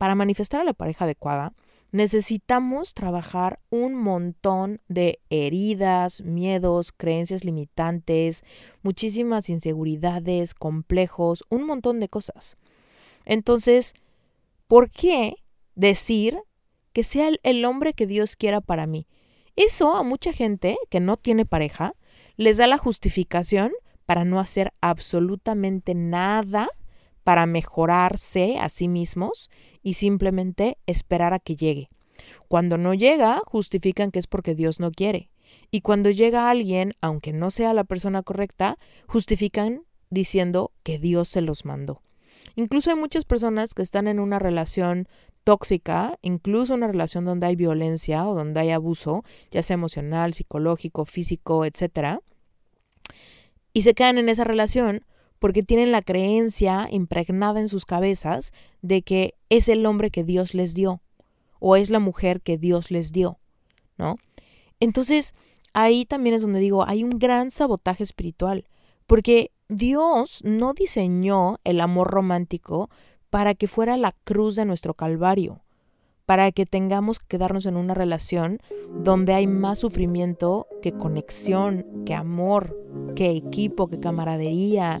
para manifestar a la pareja adecuada, necesitamos trabajar un montón de heridas, miedos, creencias limitantes, muchísimas inseguridades, complejos, un montón de cosas. Entonces, ¿por qué decir que sea el hombre que Dios quiera para mí? Eso a mucha gente que no tiene pareja les da la justificación para no hacer absolutamente nada para mejorarse a sí mismos y simplemente esperar a que llegue. Cuando no llega, justifican que es porque Dios no quiere. Y cuando llega alguien, aunque no sea la persona correcta, justifican diciendo que Dios se los mandó. Incluso hay muchas personas que están en una relación tóxica, incluso una relación donde hay violencia o donde hay abuso, ya sea emocional, psicológico, físico, etc. Y se quedan en esa relación porque tienen la creencia impregnada en sus cabezas de que es el hombre que Dios les dio o es la mujer que Dios les dio, ¿no? Entonces, ahí también es donde digo, hay un gran sabotaje espiritual, porque Dios no diseñó el amor romántico para que fuera la cruz de nuestro calvario, para que tengamos que quedarnos en una relación donde hay más sufrimiento que conexión, que amor, que equipo, que camaradería,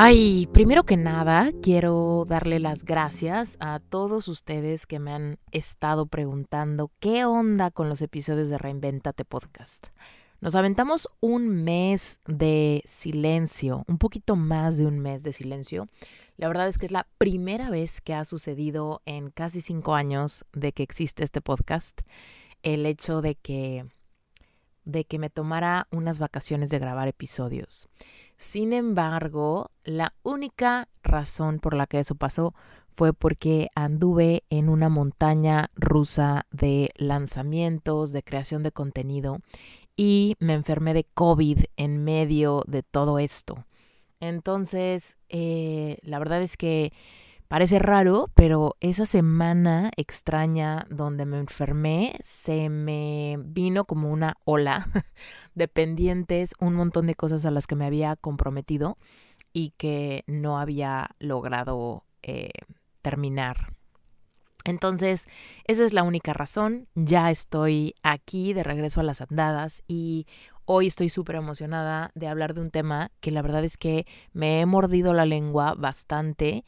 Ay, primero que nada, quiero darle las gracias a todos ustedes que me han estado preguntando qué onda con los episodios de Reinventate Podcast. Nos aventamos un mes de silencio, un poquito más de un mes de silencio. La verdad es que es la primera vez que ha sucedido en casi cinco años de que existe este podcast el hecho de que de que me tomara unas vacaciones de grabar episodios. Sin embargo, la única razón por la que eso pasó fue porque anduve en una montaña rusa de lanzamientos, de creación de contenido y me enfermé de COVID en medio de todo esto. Entonces, eh, la verdad es que Parece raro, pero esa semana extraña donde me enfermé se me vino como una ola de pendientes, un montón de cosas a las que me había comprometido y que no había logrado eh, terminar. Entonces, esa es la única razón. Ya estoy aquí de regreso a las andadas y hoy estoy súper emocionada de hablar de un tema que la verdad es que me he mordido la lengua bastante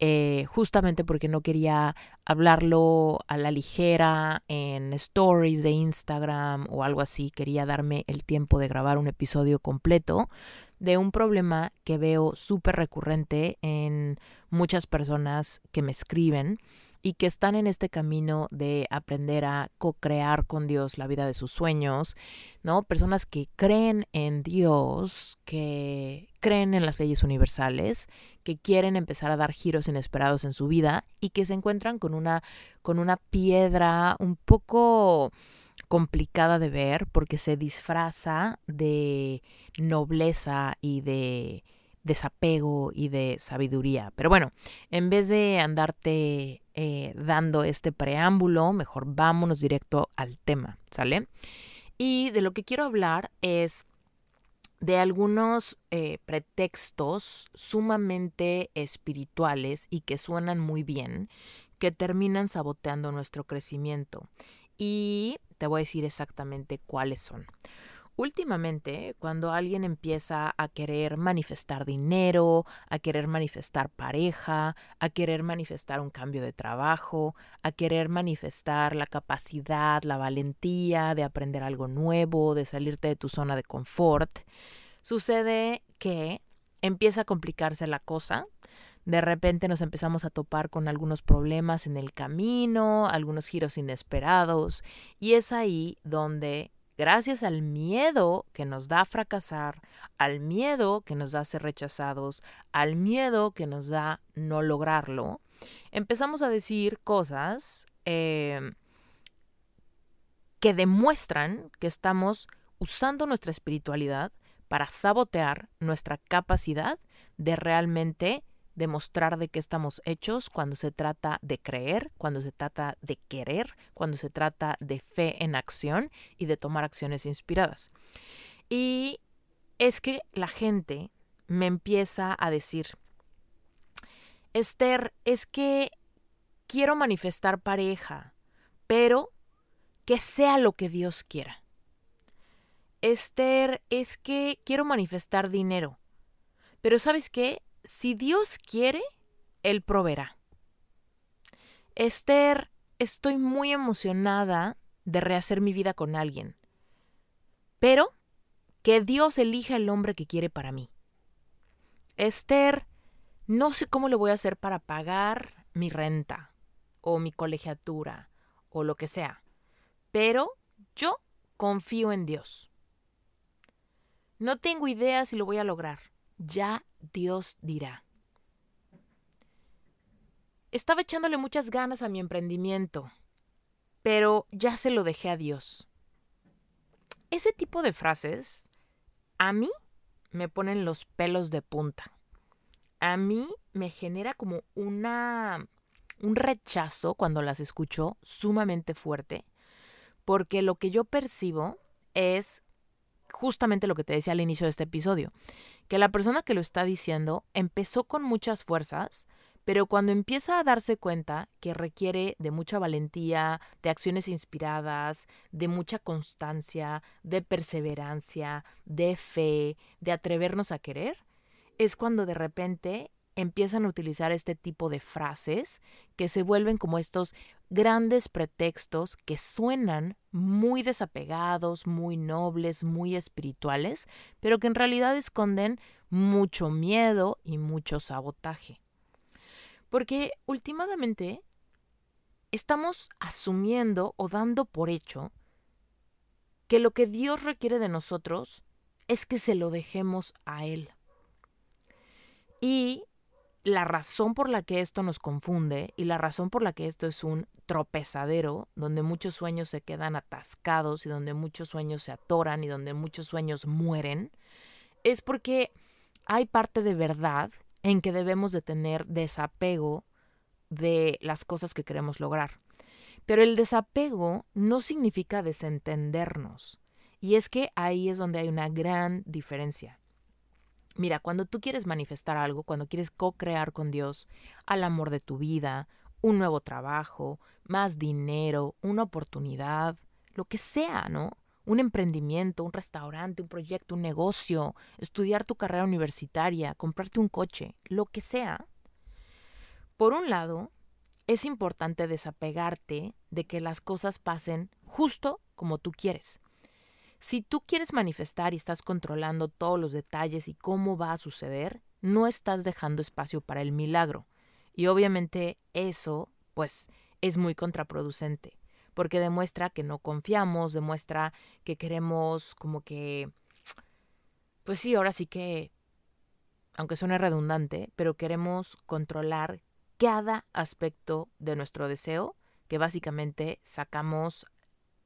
eh, justamente porque no quería hablarlo a la ligera en stories de Instagram o algo así. Quería darme el tiempo de grabar un episodio completo de un problema que veo súper recurrente en muchas personas que me escriben y que están en este camino de aprender a co-crear con Dios la vida de sus sueños, ¿no? Personas que creen en Dios, que creen en las leyes universales, que quieren empezar a dar giros inesperados en su vida y que se encuentran con una con una piedra un poco complicada de ver porque se disfraza de nobleza y de desapego y de sabiduría. Pero bueno, en vez de andarte eh, dando este preámbulo, mejor vámonos directo al tema, ¿sale? Y de lo que quiero hablar es de algunos eh, pretextos sumamente espirituales y que suenan muy bien, que terminan saboteando nuestro crecimiento. Y te voy a decir exactamente cuáles son. Últimamente, cuando alguien empieza a querer manifestar dinero, a querer manifestar pareja, a querer manifestar un cambio de trabajo, a querer manifestar la capacidad, la valentía de aprender algo nuevo, de salirte de tu zona de confort, sucede que empieza a complicarse la cosa. De repente nos empezamos a topar con algunos problemas en el camino, algunos giros inesperados, y es ahí donde, gracias al miedo que nos da fracasar, al miedo que nos da ser rechazados, al miedo que nos da no lograrlo, empezamos a decir cosas eh, que demuestran que estamos usando nuestra espiritualidad para sabotear nuestra capacidad de realmente demostrar de qué estamos hechos cuando se trata de creer, cuando se trata de querer, cuando se trata de fe en acción y de tomar acciones inspiradas. Y es que la gente me empieza a decir, Esther, es que quiero manifestar pareja, pero que sea lo que Dios quiera. Esther, es que quiero manifestar dinero. Pero ¿sabes qué? Si Dios quiere, Él proveerá. Esther, estoy muy emocionada de rehacer mi vida con alguien. Pero que Dios elija el hombre que quiere para mí. Esther, no sé cómo le voy a hacer para pagar mi renta o mi colegiatura o lo que sea, pero yo confío en Dios. No tengo idea si lo voy a lograr. Ya Dios dirá. Estaba echándole muchas ganas a mi emprendimiento, pero ya se lo dejé a Dios. Ese tipo de frases a mí me ponen los pelos de punta. A mí me genera como una un rechazo cuando las escucho sumamente fuerte, porque lo que yo percibo es justamente lo que te decía al inicio de este episodio, que la persona que lo está diciendo empezó con muchas fuerzas, pero cuando empieza a darse cuenta que requiere de mucha valentía, de acciones inspiradas, de mucha constancia, de perseverancia, de fe, de atrevernos a querer, es cuando de repente empiezan a utilizar este tipo de frases que se vuelven como estos grandes pretextos que suenan muy desapegados, muy nobles, muy espirituales, pero que en realidad esconden mucho miedo y mucho sabotaje. Porque últimamente estamos asumiendo o dando por hecho que lo que Dios requiere de nosotros es que se lo dejemos a Él. Y la razón por la que esto nos confunde y la razón por la que esto es un tropezadero, donde muchos sueños se quedan atascados y donde muchos sueños se atoran y donde muchos sueños mueren, es porque hay parte de verdad en que debemos de tener desapego de las cosas que queremos lograr. Pero el desapego no significa desentendernos. Y es que ahí es donde hay una gran diferencia. Mira, cuando tú quieres manifestar algo, cuando quieres co-crear con Dios al amor de tu vida, un nuevo trabajo, más dinero, una oportunidad, lo que sea, ¿no? Un emprendimiento, un restaurante, un proyecto, un negocio, estudiar tu carrera universitaria, comprarte un coche, lo que sea. Por un lado, es importante desapegarte de que las cosas pasen justo como tú quieres. Si tú quieres manifestar y estás controlando todos los detalles y cómo va a suceder, no estás dejando espacio para el milagro. Y obviamente eso, pues, es muy contraproducente, porque demuestra que no confiamos, demuestra que queremos como que, pues sí, ahora sí que, aunque suene redundante, pero queremos controlar cada aspecto de nuestro deseo, que básicamente sacamos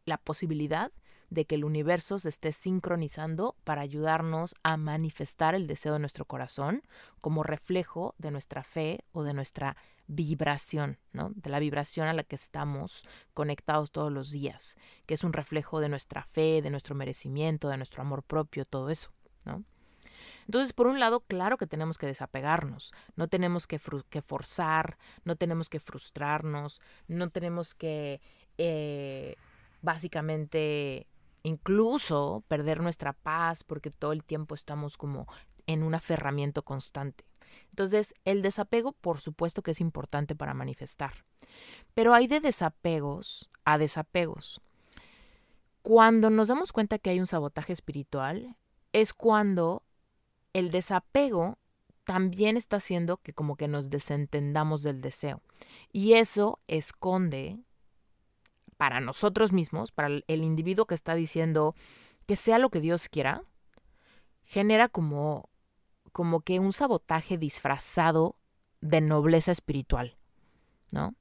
la posibilidad de que el universo se esté sincronizando para ayudarnos a manifestar el deseo de nuestro corazón como reflejo de nuestra fe o de nuestra vibración, ¿no? De la vibración a la que estamos conectados todos los días, que es un reflejo de nuestra fe, de nuestro merecimiento, de nuestro amor propio, todo eso, ¿no? Entonces, por un lado, claro que tenemos que desapegarnos, no tenemos que, forzar, no tenemos que frustrarnos, no tenemos que eh, básicamente incluso perder nuestra paz porque todo el tiempo estamos como en un aferramiento constante. Entonces, el desapego, por supuesto que es importante para manifestar, pero hay de desapegos a desapegos. Cuando nos damos cuenta que hay un sabotaje espiritual, es cuando el desapego también está haciendo que como que nos desentendamos del deseo. Y eso esconde para nosotros mismos, para el individuo que está diciendo que sea lo que Dios quiera, genera como, como que un sabotaje disfrazado de nobleza espiritual, ¿no?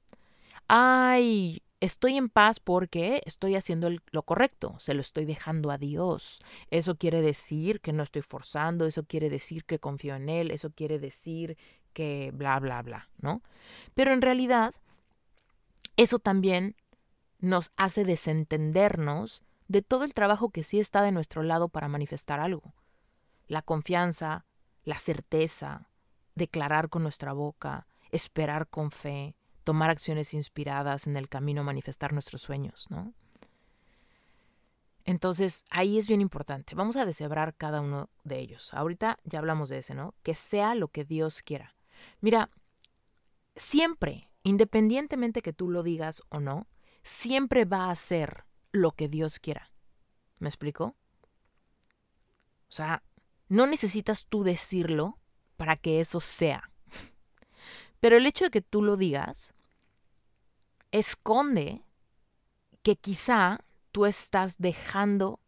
Ay, estoy en paz porque estoy haciendo lo correcto, se lo estoy dejando a Dios. Eso quiere decir que no estoy forzando, eso quiere decir que confío en Él, eso quiere decir que bla, bla, bla, ¿no? Pero en realidad, eso también nos hace desentendernos de todo el trabajo que sí está de nuestro lado para manifestar algo. La confianza, la certeza, declarar con nuestra boca, esperar con fe, tomar acciones inspiradas en el camino a manifestar nuestros sueños, ¿no? Entonces, ahí es bien importante. Vamos a deshebrar cada uno de ellos. Ahorita ya hablamos de ese, ¿no? Que sea lo que Dios quiera. Mira, siempre, independientemente que tú lo digas o no, siempre va a ser lo que Dios quiera. ¿Me explico? O sea, no necesitas tú decirlo para que eso sea. Pero el hecho de que tú lo digas esconde que quizá tú estás dejando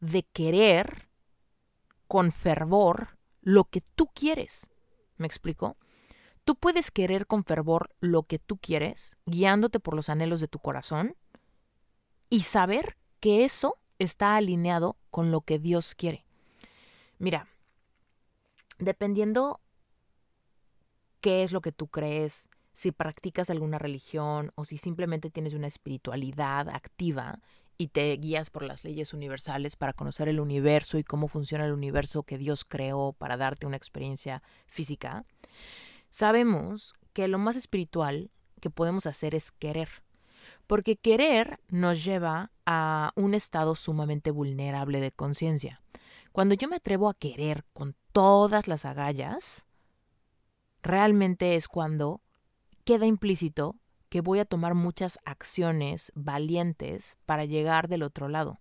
de querer con fervor lo que tú quieres. ¿Me explico? Tú puedes querer con fervor lo que tú quieres, guiándote por los anhelos de tu corazón, y saber que eso está alineado con lo que Dios quiere. Mira, dependiendo qué es lo que tú crees, si practicas alguna religión o si simplemente tienes una espiritualidad activa y te guías por las leyes universales para conocer el universo y cómo funciona el universo que Dios creó para darte una experiencia física, sabemos que lo más espiritual que podemos hacer es querer. Porque querer nos lleva a un estado sumamente vulnerable de conciencia. Cuando yo me atrevo a querer con todas las agallas, realmente es cuando queda implícito que voy a tomar muchas acciones valientes para llegar del otro lado.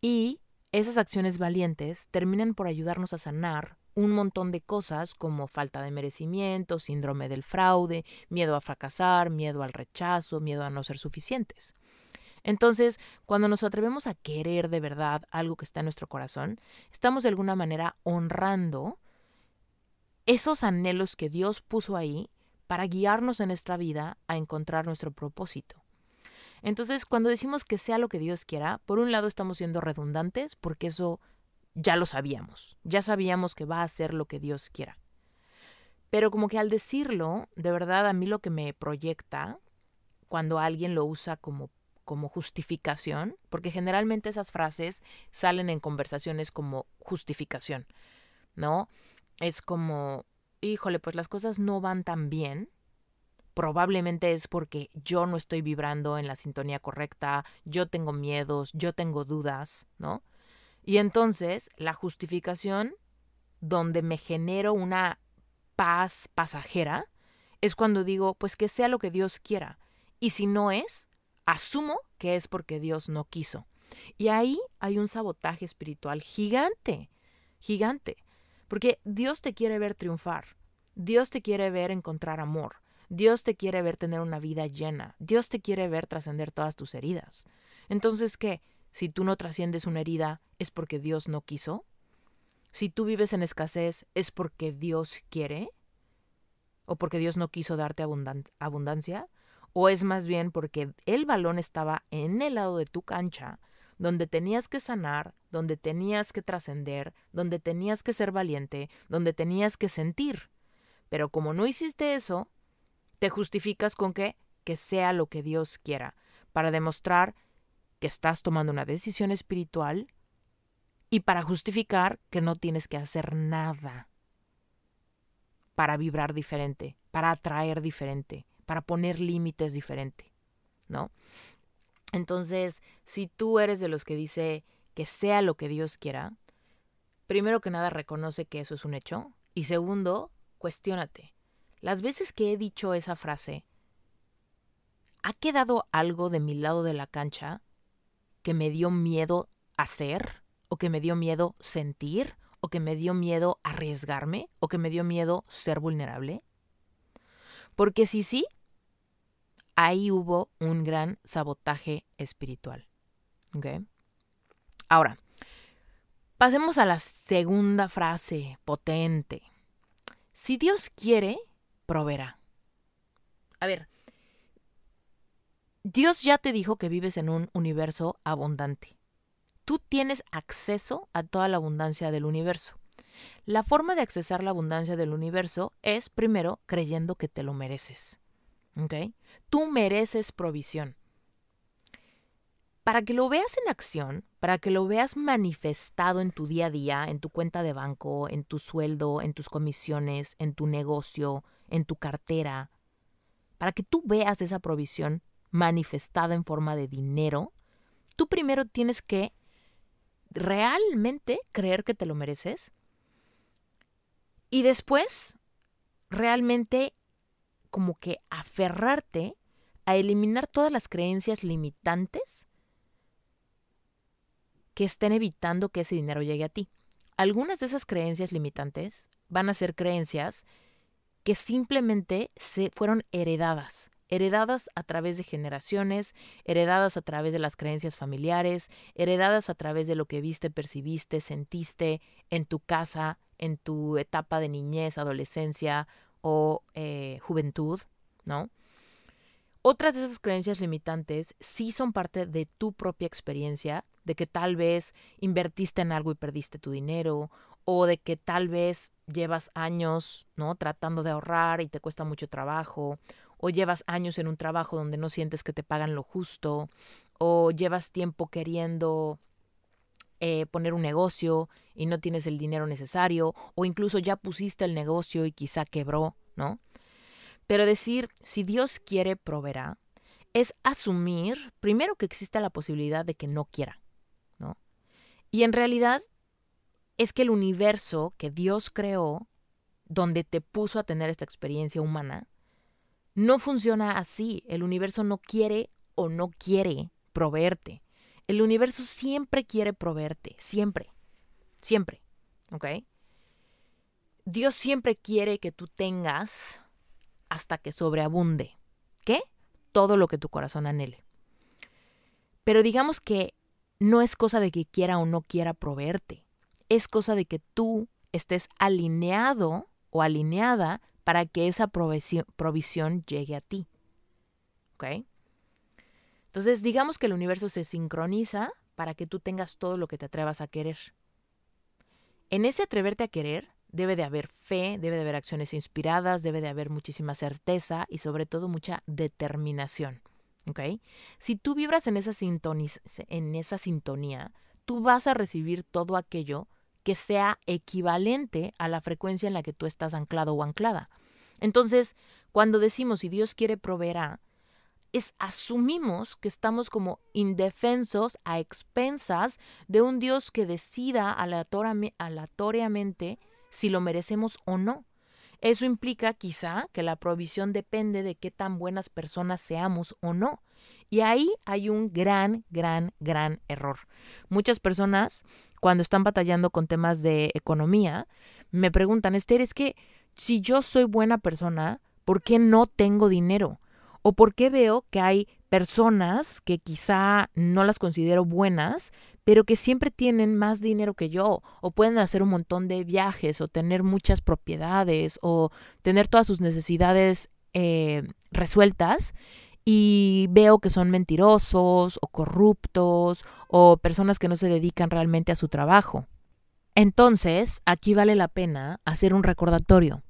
Y esas acciones valientes terminan por ayudarnos a sanar un montón de cosas como falta de merecimiento, síndrome del fraude, miedo a fracasar, miedo al rechazo, miedo a no ser suficientes. Entonces, cuando nos atrevemos a querer de verdad algo que está en nuestro corazón, estamos de alguna manera honrando esos anhelos que Dios puso ahí para guiarnos en nuestra vida a encontrar nuestro propósito. Entonces, cuando decimos que sea lo que Dios quiera, por un lado estamos siendo redundantes porque eso ya lo sabíamos, ya sabíamos que va a ser lo que Dios quiera. Pero como que al decirlo, de verdad a mí lo que me proyecta cuando alguien lo usa como como justificación, porque generalmente esas frases salen en conversaciones como justificación, ¿no? es como, híjole, pues las cosas no van tan bien. Probablemente es porque yo no estoy vibrando en la sintonía correcta, yo tengo miedos, yo tengo dudas, ¿no? Y entonces la justificación donde me genero una paz pasajera es cuando digo, pues que sea lo que Dios quiera. Y si no es, asumo que es porque Dios no quiso. Y ahí hay un sabotaje espiritual gigante, gigante. Porque Dios te quiere ver triunfar. Dios te quiere ver encontrar amor. Dios te quiere ver tener una vida llena. Dios te quiere ver trascender todas tus heridas. Entonces, ¿qué? Si tú no trasciendes una herida, ¿es porque Dios no quiso? Si tú vives en escasez, ¿es porque Dios quiere? ¿O porque Dios no quiso darte abundancia? ¿O es más bien porque el balón estaba en el lado de tu cancha donde tenías que sanar, donde tenías que trascender, donde tenías que ser valiente, donde tenías que sentir. Pero como no hiciste eso, te justificas con que que sea lo que Dios quiera, para demostrar que estás tomando una decisión espiritual y para justificar que no tienes que hacer nada para vibrar diferente, para atraer diferente, para poner límites diferente, ¿no? Entonces, si tú eres de los que dice que sea lo que Dios quiera, primero que nada reconoce que eso es un hecho y segundo, cuestiónate. Las veces que he dicho esa frase, ¿ha quedado algo de mi lado de la cancha que me dio miedo hacer o que me dio miedo sentir ¿O que me dio miedo arriesgarme? ¿O que me dio miedo ser vulnerable? Porque si sí, ahí hubo un gran sabotaje espiritual. ¿Ok? Ahora, pasemos a la segunda frase potente. Si Dios quiere, proveerá. A ver, Dios ya te dijo que vives en un universo abundante. Tú tienes acceso a toda la abundancia del universo. La forma de accesar la abundancia del universo es primero creyendo que te lo mereces. ¿Ok? Tú mereces provisión. Para que lo veas en acción, para que lo veas manifestado en tu día a día, en tu cuenta de banco, en tu sueldo, en tus comisiones, en tu negocio, en tu cartera, para que tú veas esa provisión manifestada en forma de dinero, tú primero tienes que realmente creer que te lo mereces y después realmente como que aferrarte a eliminar todas las creencias limitantes que estén evitando que ese dinero llegue a ti. Algunas de esas creencias limitantes van a ser creencias que simplemente se fueron heredadas, heredadas a través de generaciones, heredadas a través de las creencias familiares, heredadas a través de lo que viste, percibiste, sentiste en tu casa, en tu etapa de niñez, adolescencia o eh, juventud, ¿no? Otras de esas creencias limitantes sí son parte de tu propia experiencia, de que tal vez invertiste en algo y perdiste tu dinero, o de que tal vez llevas años, ¿no? Tratando de ahorrar y te cuesta mucho trabajo, o llevas años en un trabajo donde no sientes que te pagan lo justo, o llevas tiempo queriendo eh, poner un negocio y no tienes el dinero necesario, o incluso ya pusiste el negocio y quizá quebró, ¿no? Pero decir, si Dios quiere, proveerá, es asumir primero que existe la posibilidad de que no quiera, ¿no? Y en realidad es que el universo que Dios creó, donde te puso a tener esta experiencia humana, no funciona así. El universo no quiere o no quiere proveerte. El universo siempre quiere proveerte, siempre, siempre, ¿ok? Dios siempre quiere que tú tengas hasta que sobreabunde. ¿Qué? Todo lo que tu corazón anhele. Pero digamos que no es cosa de que quiera o no quiera proveerte. Es cosa de que tú estés alineado o alineada para que esa provisión, llegue a ti. ¿Ok? Entonces, digamos que el universo se sincroniza para que tú tengas todo lo que te atrevas a querer. En ese atreverte a querer, debe de haber fe, debe de haber acciones inspiradas, debe de haber muchísima certeza y sobre todo mucha determinación. ¿Ok? Si tú vibras en esa, en esa sintonía, tú vas a recibir todo aquello que sea equivalente a la frecuencia en la que tú estás anclado o anclada. Entonces, cuando decimos si Dios quiere proveerá, es asumimos que estamos como indefensos a expensas de un Dios que decida aleatoriamente si lo merecemos o no. Eso implica quizá que la provisión depende de qué tan buenas personas seamos o no. Y ahí hay un gran, gran, gran error. Muchas personas, cuando están batallando con temas de economía, me preguntan, Esther, es que si yo soy buena persona, ¿por qué no tengo dinero? ¿O por qué veo que hay personas que quizá no las considero buenas, pero que siempre tienen más dinero que yo, o pueden hacer un montón de viajes, o tener muchas propiedades, o tener todas sus necesidades eh, resueltas, y veo que son mentirosos, o corruptos, o personas que no se dedican realmente a su trabajo. Entonces, aquí vale la pena hacer un recordatorio.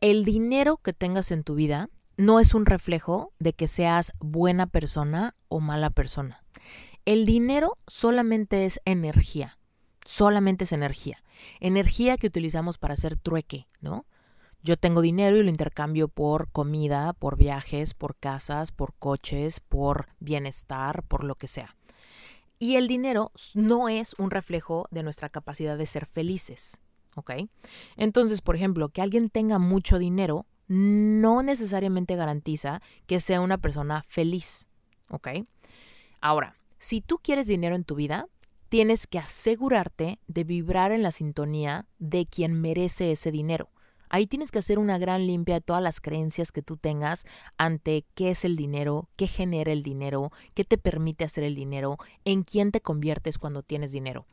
El dinero que tengas en tu vida no es un reflejo de que seas buena persona o mala persona. El dinero solamente es energía, solamente es energía. Energía que utilizamos para hacer trueque, ¿no? Yo tengo dinero y lo intercambio por comida, por viajes, por casas, por coches, por bienestar, por lo que sea. Y el dinero no es un reflejo de nuestra capacidad de ser felices, ¿ok? Entonces, por ejemplo, que alguien tenga mucho dinero no necesariamente garantiza que sea una persona feliz, ¿ok? Ahora, si tú quieres dinero en tu vida, tienes que asegurarte de vibrar en la sintonía de quien merece ese dinero. Ahí tienes que hacer una gran limpia de todas las creencias que tú tengas ante qué es el dinero, qué genera el dinero, qué te permite hacer el dinero, en quién te conviertes cuando tienes dinero.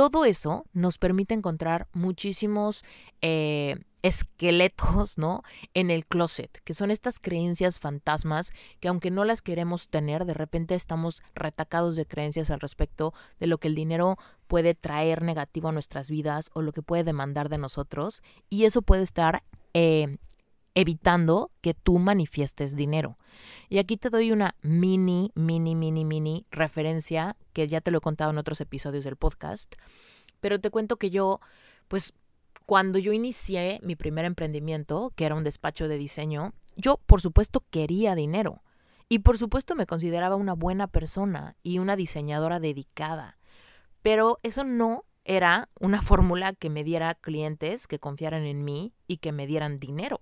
Todo eso nos permite encontrar muchísimos eh, esqueletos, ¿no? En el closet, que son estas creencias fantasmas que aunque no las queremos tener, de repente estamos retacados de creencias al respecto de lo que el dinero puede traer negativo a nuestras vidas o lo que puede demandar de nosotros y eso puede estar eh, evitando que tú manifiestes dinero. Y aquí te doy una mini, mini, mini, mini referencia que ya te lo he contado en otros episodios del podcast, pero te cuento que yo, pues cuando yo inicié mi primer emprendimiento, que era un despacho de diseño, yo por supuesto quería dinero. Y por supuesto me consideraba una buena persona y una diseñadora dedicada. Pero eso no era una fórmula que me diera clientes que confiaran en mí y que me dieran dinero.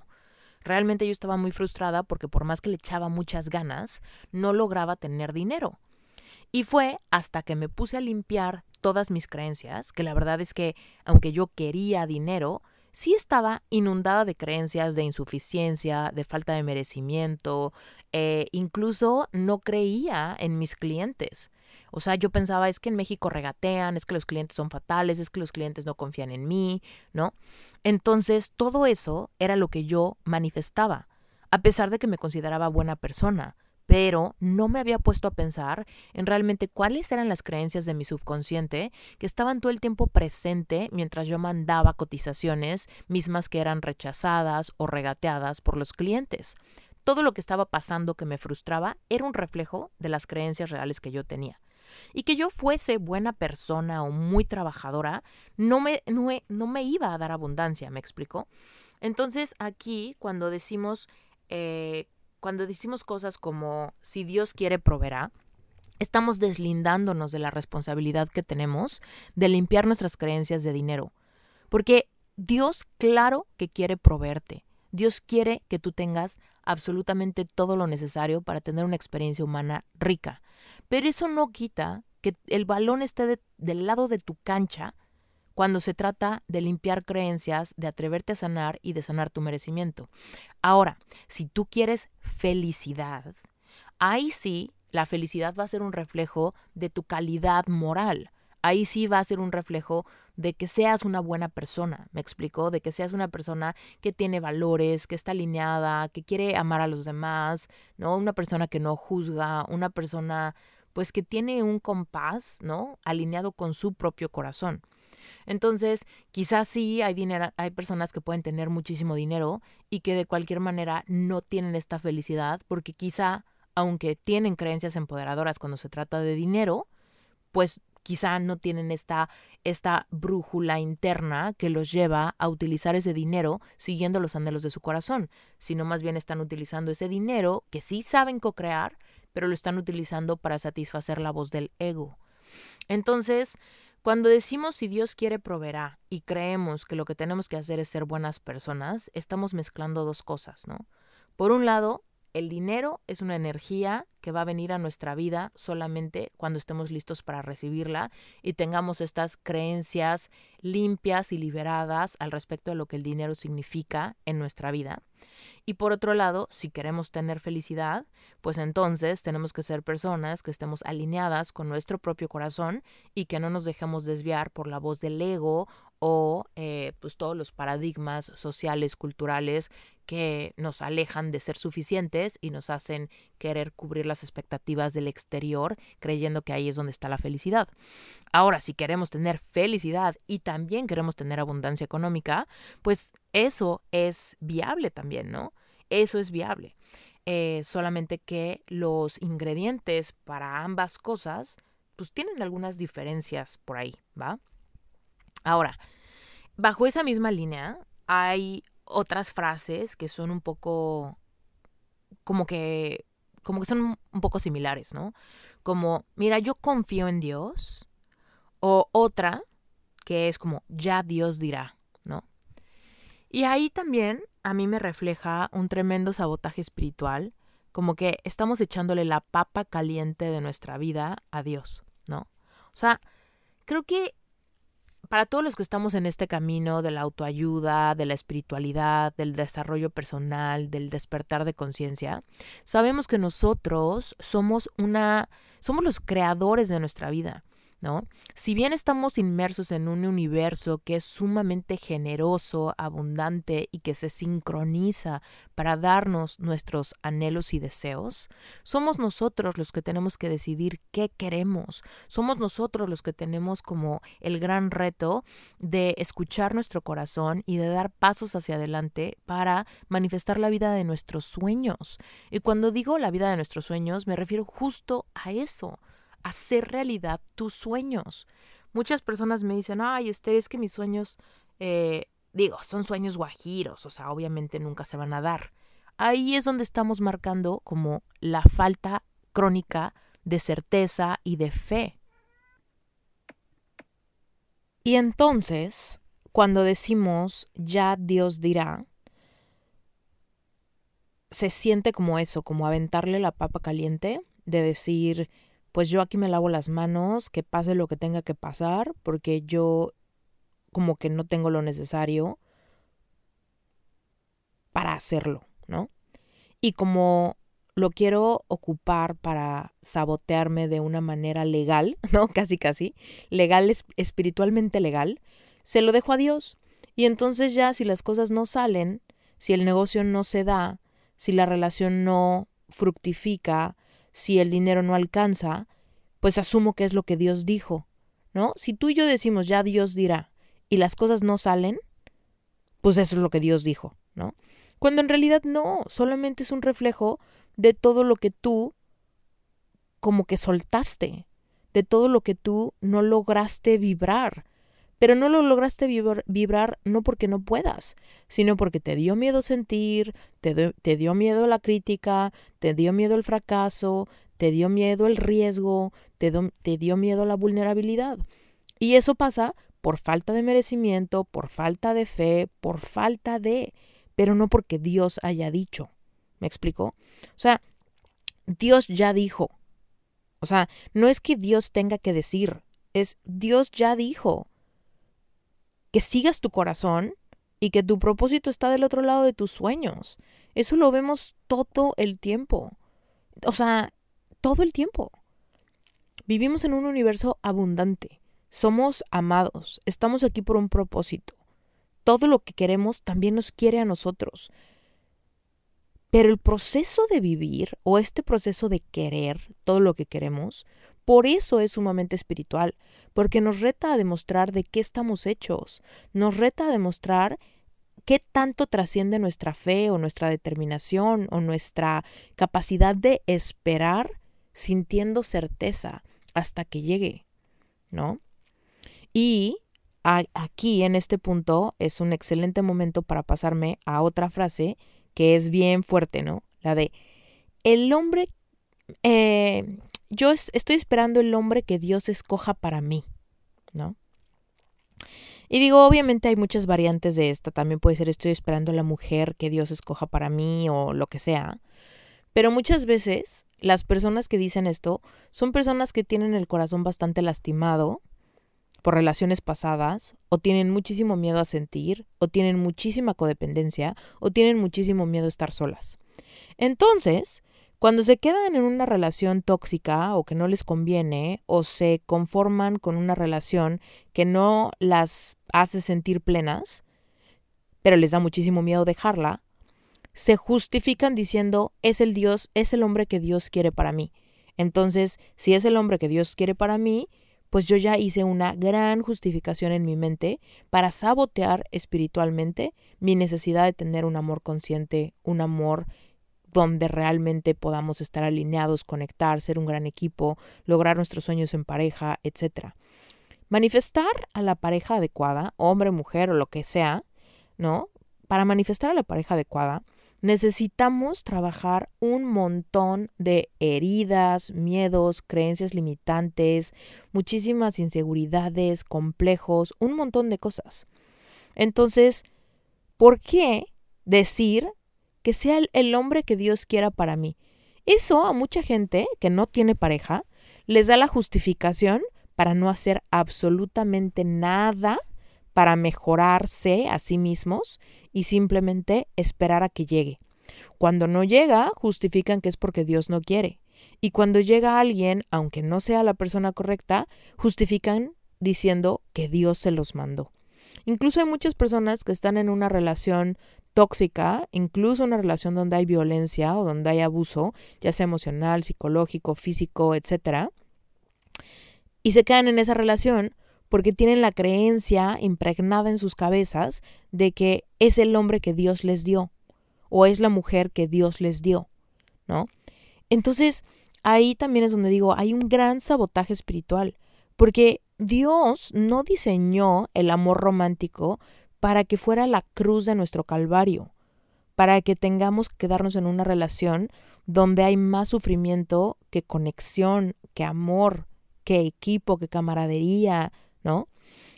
Realmente yo estaba muy frustrada porque por más que le echaba muchas ganas, no lograba tener dinero. Y fue hasta que me puse a limpiar todas mis creencias, que la verdad es que, aunque yo quería dinero, sí estaba inundada de creencias de insuficiencia, de falta de merecimiento, eh, incluso no creía en mis clientes. O sea, yo pensaba, es que en México regatean, es que los clientes son fatales, es que los clientes no confían en mí, ¿no? Entonces, todo eso era lo que yo manifestaba, a pesar de que me consideraba buena persona pero no me había puesto a pensar en realmente cuáles eran las creencias de mi subconsciente que estaban todo el tiempo presente mientras yo mandaba cotizaciones mismas que eran rechazadas o regateadas por los clientes. Todo lo que estaba pasando que me frustraba era un reflejo de las creencias reales que yo tenía. Y que yo fuese buena persona o muy trabajadora no me, no, me iba a dar abundancia, ¿me explico? Entonces aquí cuando decimos eh, cuando decimos cosas como si Dios quiere proveerá, estamos deslindándonos de la responsabilidad que tenemos de limpiar nuestras creencias de dinero. Porque Dios claro que quiere proveerte. Dios quiere que tú tengas absolutamente todo lo necesario para tener una experiencia humana rica. Pero eso no quita que el balón esté del lado de tu cancha cuando se trata de limpiar creencias, de atreverte a sanar y de sanar tu merecimiento. Ahora, si tú quieres felicidad, ahí sí la felicidad va a ser un reflejo de tu calidad moral. Ahí sí va a ser un reflejo de que seas una buena persona, me explico, de que seas una persona que tiene valores, que está alineada, que quiere amar a los demás, ¿no? Una persona que no juzga, una persona pues que tiene un compás, ¿no? alineado con su propio corazón. Entonces, quizás sí hay dinero, hay personas que pueden tener muchísimo dinero y que de cualquier manera no tienen esta felicidad porque quizá, aunque tienen creencias empoderadoras cuando se trata de dinero, pues quizá no tienen esta, esta brújula interna que los lleva a utilizar ese dinero siguiendo los anhelos de su corazón, sino más bien están utilizando ese dinero que sí saben co-crear, pero lo están utilizando para satisfacer la voz del ego. Entonces, cuando decimos si Dios quiere proveerá y creemos que lo que tenemos que hacer es ser buenas personas, estamos mezclando dos cosas, ¿no? Por un lado, el dinero es una energía que va a venir a nuestra vida solamente cuando estemos listos para recibirla y tengamos estas creencias limpias y liberadas al respecto de lo que el dinero significa en nuestra vida. Y por otro lado, si queremos tener felicidad, pues entonces tenemos que ser personas que estemos alineadas con nuestro propio corazón y que no nos dejemos desviar por la voz del ego o eh, pues todos los paradigmas sociales, culturales que nos alejan de ser suficientes y nos hacen querer cubrir las expectativas del exterior creyendo que ahí es donde está la felicidad. Ahora, si queremos tener felicidad y también queremos tener abundancia económica, pues eso es viable también, ¿no? Eso es viable. Eh, solamente que los ingredientes para ambas cosas, pues tienen algunas diferencias por ahí, ¿va? Ahora, bajo esa misma línea, hay otras frases que son un poco como que como que son un poco similares, ¿no? Como, mira, yo confío en Dios. O otra que es como, ya Dios dirá, ¿no? Y ahí también a mí me refleja un tremendo sabotaje espiritual, como que estamos echándole la papa caliente de nuestra vida a Dios, ¿no? O sea, creo que para todos los que estamos en este camino de la autoayuda, de la espiritualidad, del desarrollo personal, del despertar de conciencia, sabemos que nosotros somos una somos los creadores de nuestra vida. ¿No? Si bien estamos inmersos en un universo que es sumamente generoso, abundante y que se sincroniza para darnos nuestros anhelos y deseos, somos nosotros los que tenemos que decidir qué queremos. Somos nosotros los que tenemos como el gran reto de escuchar nuestro corazón y de dar pasos hacia adelante para manifestar la vida de nuestros sueños. Y cuando digo la vida de nuestros sueños, me refiero justo a eso hacer realidad tus sueños. Muchas personas me dicen, ay, Esther, es que mis sueños, eh, digo, son sueños guajiros, o sea, obviamente nunca se van a dar. Ahí es donde estamos marcando como la falta crónica de certeza y de fe. Y entonces, cuando decimos ya Dios dirá, se siente como eso, como aventarle la papa caliente, de decir, pues yo aquí me lavo las manos, que pase lo que tenga que pasar, porque yo como que no tengo lo necesario para hacerlo, ¿no? Y como lo quiero ocupar para sabotearme de una manera legal, ¿no? Casi, casi, legal, espiritualmente legal, se lo dejo a Dios. Y entonces ya si las cosas no salen, si el negocio no se da, si la relación no fructifica, si el dinero no alcanza, pues asumo que es lo que Dios dijo, ¿no? Si tú y yo decimos ya Dios dirá y las cosas no salen, pues eso es lo que Dios dijo, ¿no? Cuando en realidad no, solamente es un reflejo de todo lo que tú como que soltaste, de todo lo que tú no lograste vibrar, pero no lo lograste vibrar, no porque no puedas, sino porque te dio miedo sentir, te, dio miedo la crítica, te dio miedo el fracaso, te dio miedo el riesgo, te, te dio miedo la vulnerabilidad. Y eso pasa por falta de merecimiento, por falta de fe, por falta de, pero no porque Dios haya dicho. ¿Me explico? O sea, Dios ya dijo. O sea, no es que Dios tenga que decir, es Dios ya dijo que sigas tu corazón y que tu propósito está del otro lado de tus sueños. Eso lo vemos todo el tiempo. O sea, todo el tiempo. Vivimos en un universo abundante. Somos amados. Estamos aquí por un propósito. Todo lo que queremos también nos quiere a nosotros. Pero el proceso de vivir o este proceso de querer todo lo que queremos por eso es sumamente espiritual, porque nos reta a demostrar de qué estamos hechos, nos reta a demostrar qué tanto trasciende nuestra fe o nuestra determinación o nuestra capacidad de esperar sintiendo certeza hasta que llegue, ¿no? Y aquí en este punto es un excelente momento para pasarme a otra frase que es bien fuerte, ¿no? La de el hombre eh, yo estoy esperando el hombre que Dios escoja para mí, ¿no? Y digo, obviamente hay muchas variantes de esta. También puede ser estoy esperando a la mujer que Dios escoja para mí o lo que sea. Pero muchas veces las personas que dicen esto son personas que tienen el corazón bastante lastimado por relaciones pasadas, o tienen muchísimo miedo a sentir, o tienen muchísima codependencia, o tienen muchísimo miedo a estar solas. Entonces, cuando se quedan en una relación tóxica o que no les conviene o se conforman con una relación que no las hace sentir plenas, pero les da muchísimo miedo dejarla, se justifican diciendo es el Dios, es el hombre que Dios quiere para mí. Entonces, si es el hombre que Dios quiere para mí, pues yo ya hice una gran justificación en mi mente para sabotear espiritualmente mi necesidad de tener un amor consciente, un amor donde realmente podamos estar alineados, conectar, ser un gran equipo, lograr nuestros sueños en pareja, etc. Manifestar a la pareja adecuada, hombre, mujer o lo que sea, ¿no? Para manifestar a la pareja adecuada, necesitamos trabajar un montón de heridas, miedos, creencias limitantes, muchísimas inseguridades, complejos, un montón de cosas. Entonces, ¿por qué decir que sea el hombre que Dios quiera para mí. Eso a mucha gente que no tiene pareja les da la justificación para no hacer absolutamente nada para mejorarse a sí mismos y simplemente esperar a que llegue. Cuando no llega, justifican que es porque Dios no quiere. Y cuando llega alguien, aunque no sea la persona correcta, justifican diciendo que Dios se los mandó. Incluso hay muchas personas que están en una relación tóxica, incluso una relación donde hay violencia o donde hay abuso, ya sea emocional, psicológico, físico, etc. Y se quedan en esa relación porque tienen la creencia impregnada en sus cabezas de que es el hombre que Dios les dio o es la mujer que Dios les dio, ¿no? Entonces, ahí también es donde digo, hay un gran sabotaje espiritual, porque Dios no diseñó el amor romántico para que fuera la cruz de nuestro calvario, para que tengamos que quedarnos en una relación donde hay más sufrimiento que conexión, que amor, que equipo, que camaradería, ¿no?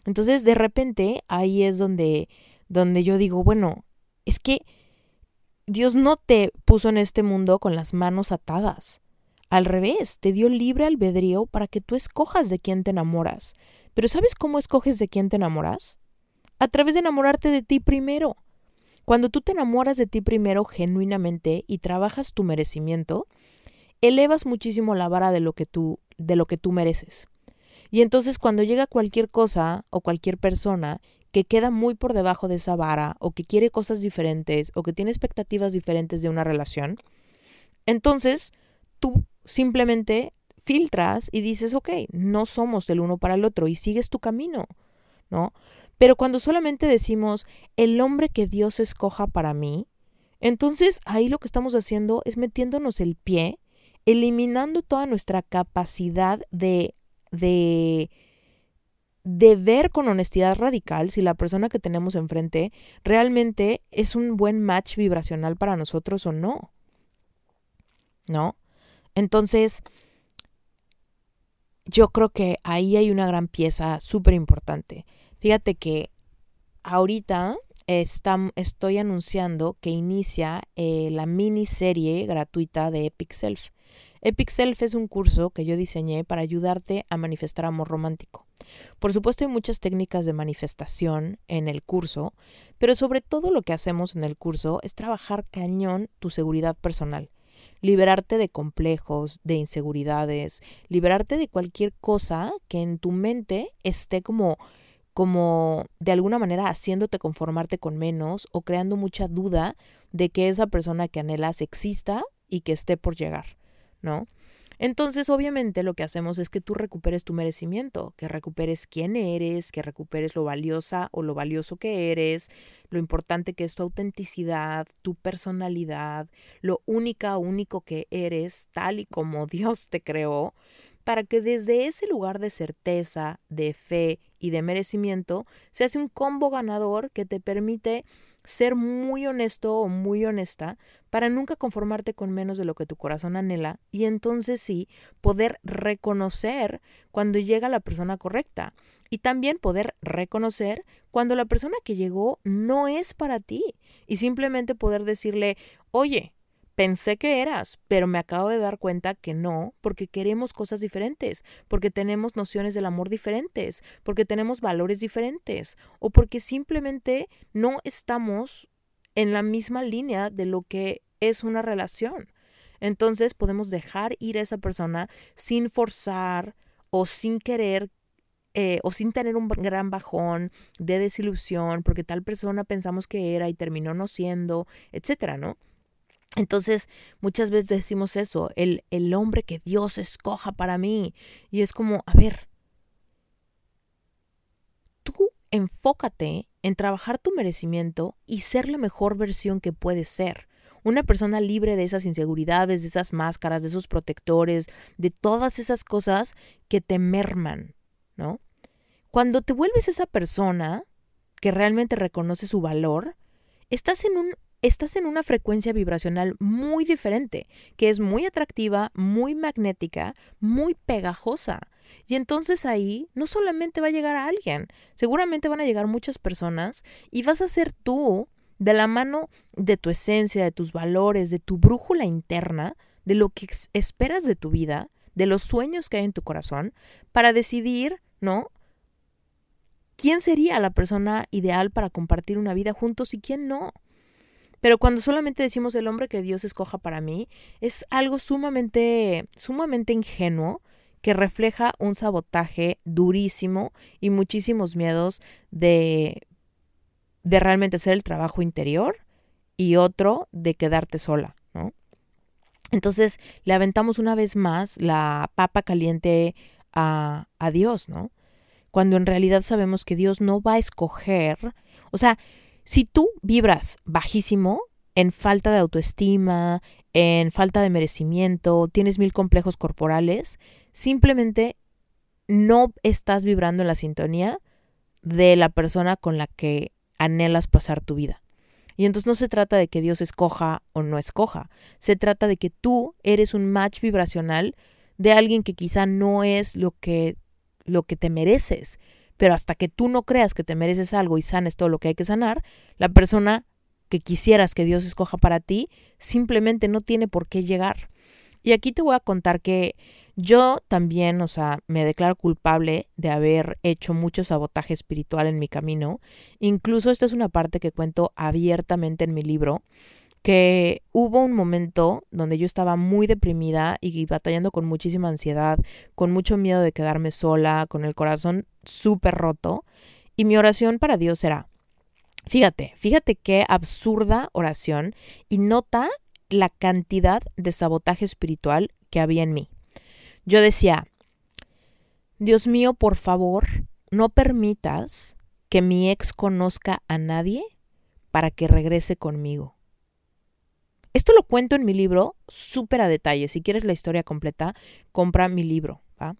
Entonces, de repente, ahí es donde, donde yo digo, bueno, es que Dios no te puso en este mundo con las manos atadas. Al revés, te dio libre albedrío para que tú escojas de quién te enamoras. Pero ¿sabes cómo escoges de quién te enamoras? A través de enamorarte de ti primero. Cuando tú te enamoras de ti primero genuinamente y trabajas tu merecimiento, elevas muchísimo la vara de lo que tú de lo que tú mereces. Y entonces cuando llega cualquier cosa o cualquier persona que queda muy por debajo de esa vara o que quiere cosas diferentes o que tiene expectativas diferentes de una relación, entonces tú simplemente filtras y dices, ok, no somos del uno para el otro y sigues tu camino, ¿no? Pero cuando solamente decimos, el hombre que Dios escoja para mí, entonces ahí lo que estamos haciendo es metiéndonos el pie, eliminando toda nuestra capacidad de de, de ver con honestidad radical si la persona que tenemos enfrente realmente es un buen match vibracional para nosotros o no. ¿No? Entonces, yo creo que ahí hay una gran pieza súper importante. Fíjate que ahorita estoy anunciando que inicia eh, la miniserie gratuita de Epic Self. Epic Self es un curso que yo diseñé para ayudarte a manifestar amor romántico. Por supuesto hay muchas técnicas de manifestación en el curso, pero sobre todo lo que hacemos en el curso es trabajar cañón tu seguridad personal, liberarte de complejos, de inseguridades, liberarte de cualquier cosa que en tu mente esté como como de alguna manera haciéndote conformarte con menos o creando mucha duda de que esa persona que anhelas exista y que esté por llegar. ¿no? Entonces, obviamente, lo que hacemos es que tú recuperes tu merecimiento, que recuperes quién eres, que recuperes lo valiosa o lo valioso que eres, lo importante que es tu autenticidad, tu personalidad, lo única, único que eres, tal y como Dios te creó, para que desde ese lugar de certeza, de fe y de merecimiento se hace un combo ganador que te permite ser muy honesto o muy honesta para nunca conformarte con menos de lo que tu corazón anhela y entonces sí poder reconocer cuando llega la persona correcta y también poder reconocer cuando la persona que llegó no es para ti y simplemente poder decirle, oye, Pensé que eras, pero me acabo de dar cuenta que no, porque queremos cosas diferentes, porque tenemos nociones del amor diferentes, porque tenemos valores diferentes, o porque simplemente no estamos en la misma línea de lo que es una relación. Entonces podemos dejar ir a esa persona sin forzar o sin querer eh, o sin tener un gran bajón de desilusión porque tal persona pensamos que era y terminó no siendo, etcétera, ¿no? Entonces, muchas veces decimos eso, el, el hombre que Dios escoja para mí. Y es como, a ver, tú enfócate en trabajar tu merecimiento y ser la mejor versión que puedes ser. Una persona libre de esas inseguridades, de esas máscaras, de esos protectores, de todas esas cosas que te merman, ¿no? Cuando te vuelves esa persona que realmente reconoce su valor, estás en un estás en una frecuencia vibracional muy diferente, que es muy atractiva, muy magnética, muy pegajosa. Y entonces ahí no solamente va a llegar a alguien, seguramente van a llegar muchas personas y vas a ser tú de la mano de tu esencia, de tus valores, de tu brújula interna, de lo que esperas de tu vida, de los sueños que hay en tu corazón para decidir, ¿no? ¿Quién sería la persona ideal para compartir una vida juntos y quién no? Pero cuando solamente decimos el hombre que Dios escoja para mí, es algo sumamente, sumamente ingenuo que refleja un sabotaje durísimo y muchísimos miedos de, de realmente hacer el trabajo interior y otro de quedarte sola, ¿no? Entonces le aventamos una vez más la papa caliente a, a Dios, ¿no? Cuando en realidad sabemos que Dios no va a escoger, o sea, si tú vibras bajísimo, en falta de autoestima, en falta de merecimiento, tienes mil complejos corporales, simplemente no estás vibrando en la sintonía de la persona con la que anhelas pasar tu vida. Y entonces no se trata de que Dios escoja o no escoja, se trata de que tú eres un match vibracional de alguien que quizá no es lo que lo que te mereces, pero hasta que tú no creas que te mereces algo y sanes todo lo que hay que sanar, la persona que quisieras que Dios escoja para ti simplemente no tiene por qué llegar. Y aquí te voy a contar que yo también, o sea, me declaro culpable de haber hecho mucho sabotaje espiritual en mi camino. Incluso esta es una parte que cuento abiertamente en mi libro, que hubo un momento donde yo estaba muy deprimida y batallando con muchísima ansiedad, con mucho miedo de quedarme sola, con el corazón súper roto. Y mi oración para Dios era, fíjate, fíjate qué absurda oración y nota la cantidad de sabotaje espiritual que había en mí. Yo decía, Dios mío, por favor, no permitas que mi ex conozca a nadie para que regrese conmigo. Esto lo cuento en mi libro súper a detalle. Si quieres la historia completa, compra mi libro ¿va?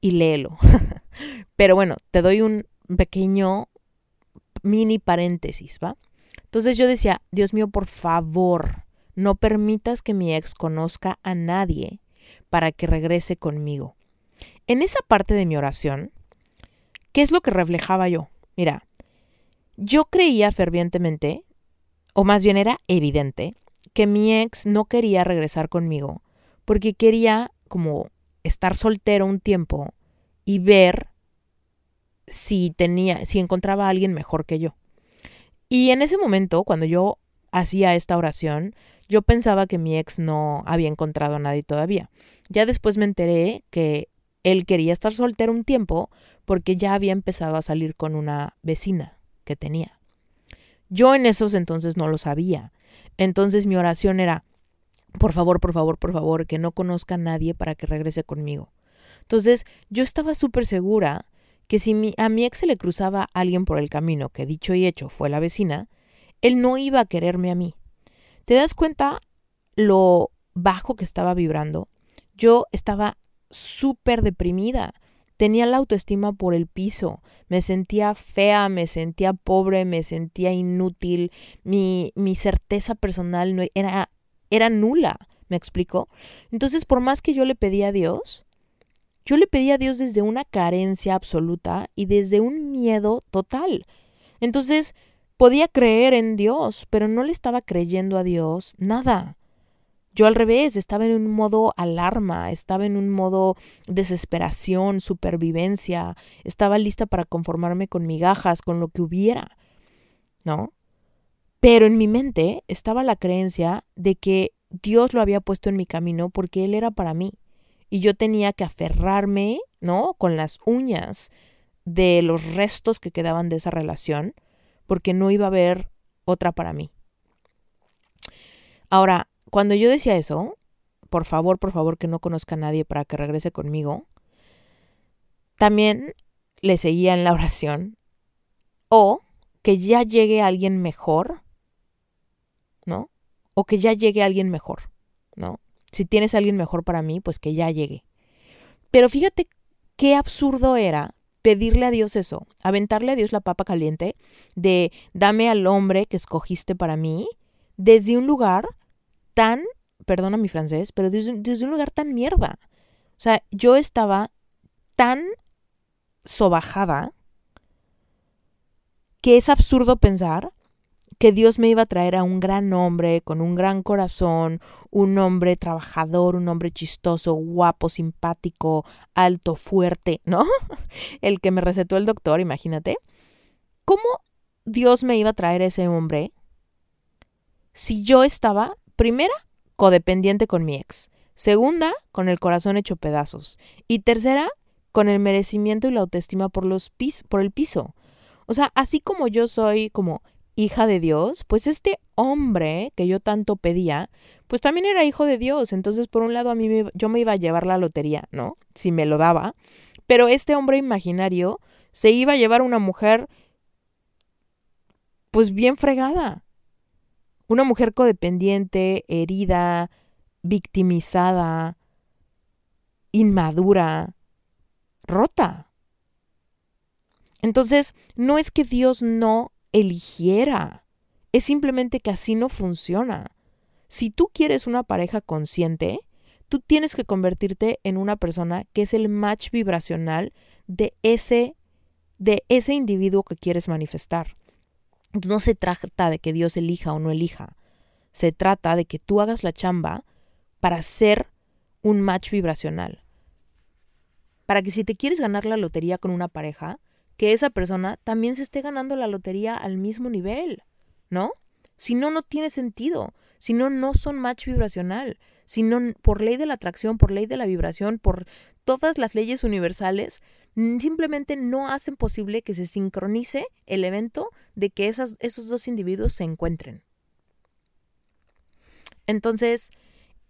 y léelo. Pero bueno, te doy un pequeño mini paréntesis, ¿va? Entonces yo decía, Dios mío, por favor, no permitas que mi ex conozca a nadie para que regrese conmigo. En esa parte de mi oración, ¿qué es lo que reflejaba yo? Mira, yo creía fervientemente, o más bien era evidente, que mi ex no quería regresar conmigo porque quería como estar soltero un tiempo y ver si tenía si encontraba a alguien mejor que yo. Y en ese momento, cuando yo hacía esta oración, yo pensaba que mi ex no había encontrado a nadie todavía. Ya después me enteré que él quería estar soltero un tiempo porque ya había empezado a salir con una vecina que tenía. Yo en esos entonces no lo sabía. Entonces mi oración era, por favor, por favor, por favor, que no conozca a nadie para que regrese conmigo. Entonces yo estaba súper segura que si a mi ex se le cruzaba alguien por el camino, que dicho y hecho fue la vecina, él no iba a quererme a mí. ¿Te das cuenta lo bajo que estaba vibrando? Yo estaba súper deprimida. Tenía la autoestima por el piso, me sentía fea, me sentía pobre, me sentía inútil, mi, mi certeza personal no, era, era nula, ¿me explico? Entonces, por más que yo le pedía a Dios, yo le pedía a Dios desde una carencia absoluta y desde un miedo total. Entonces, podía creer en Dios, pero no le estaba creyendo a Dios nada. Yo al revés, estaba en un modo alarma, estaba en un modo desesperación, supervivencia, estaba lista para conformarme con migajas, con lo que hubiera, ¿no? Pero en mi mente estaba la creencia de que Dios lo había puesto en mi camino porque Él era para mí y yo tenía que aferrarme, ¿no? Con las uñas de los restos que quedaban de esa relación porque no iba a haber otra para mí. Ahora, cuando yo decía eso, por favor, por favor, que no conozca a nadie para que regrese conmigo, también le seguía en la oración, o que ya llegue alguien mejor, ¿no? O que ya llegue alguien mejor, ¿no? Si tienes alguien mejor para mí, pues que ya llegue. Pero fíjate qué absurdo era pedirle a Dios eso, aventarle a Dios la papa caliente de dame al hombre que escogiste para mí, desde un lugar tan, perdona mi francés, pero desde, un lugar tan mierda. O sea, yo estaba tan sobajada que es absurdo pensar que Dios me iba a traer a un gran hombre, con un gran corazón, un hombre trabajador, un hombre chistoso, guapo, simpático, alto, fuerte, ¿no? El que me recetó el doctor, imagínate. ¿Cómo Dios me iba a traer a ese hombre si yo estaba, primera, codependiente con mi ex, segunda, con el corazón hecho pedazos, y tercera, con el merecimiento y la autoestima por, los pis por el piso? O sea, así como yo soy como hija de Dios, pues este hombre que yo tanto pedía, pues también era hijo de Dios. Entonces, por un lado, a mí me, yo me iba a llevar la lotería, ¿no? Si me lo daba. Pero este hombre imaginario se iba a llevar una mujer, pues bien fregada. Una mujer codependiente, herida, victimizada, inmadura, rota. Entonces, no es que Dios no eligiera. Es simplemente que así no funciona. Si tú quieres una pareja consciente, tú tienes que convertirte en una persona que es el match vibracional de ese de ese individuo que quieres manifestar. No se trata de que Dios elija o no elija. Se trata de que tú hagas la chamba para ser un match vibracional. Para que si te quieres ganar la lotería con una pareja, que esa persona también se esté ganando la lotería al mismo nivel, ¿no? Si no, no tiene sentido. Si no, no son match vibracional. Si no, por ley de la atracción, por ley de la vibración, por todas las leyes universales, simplemente no hacen posible que se sincronice el evento de que esas, esos dos individuos se encuentren. Entonces,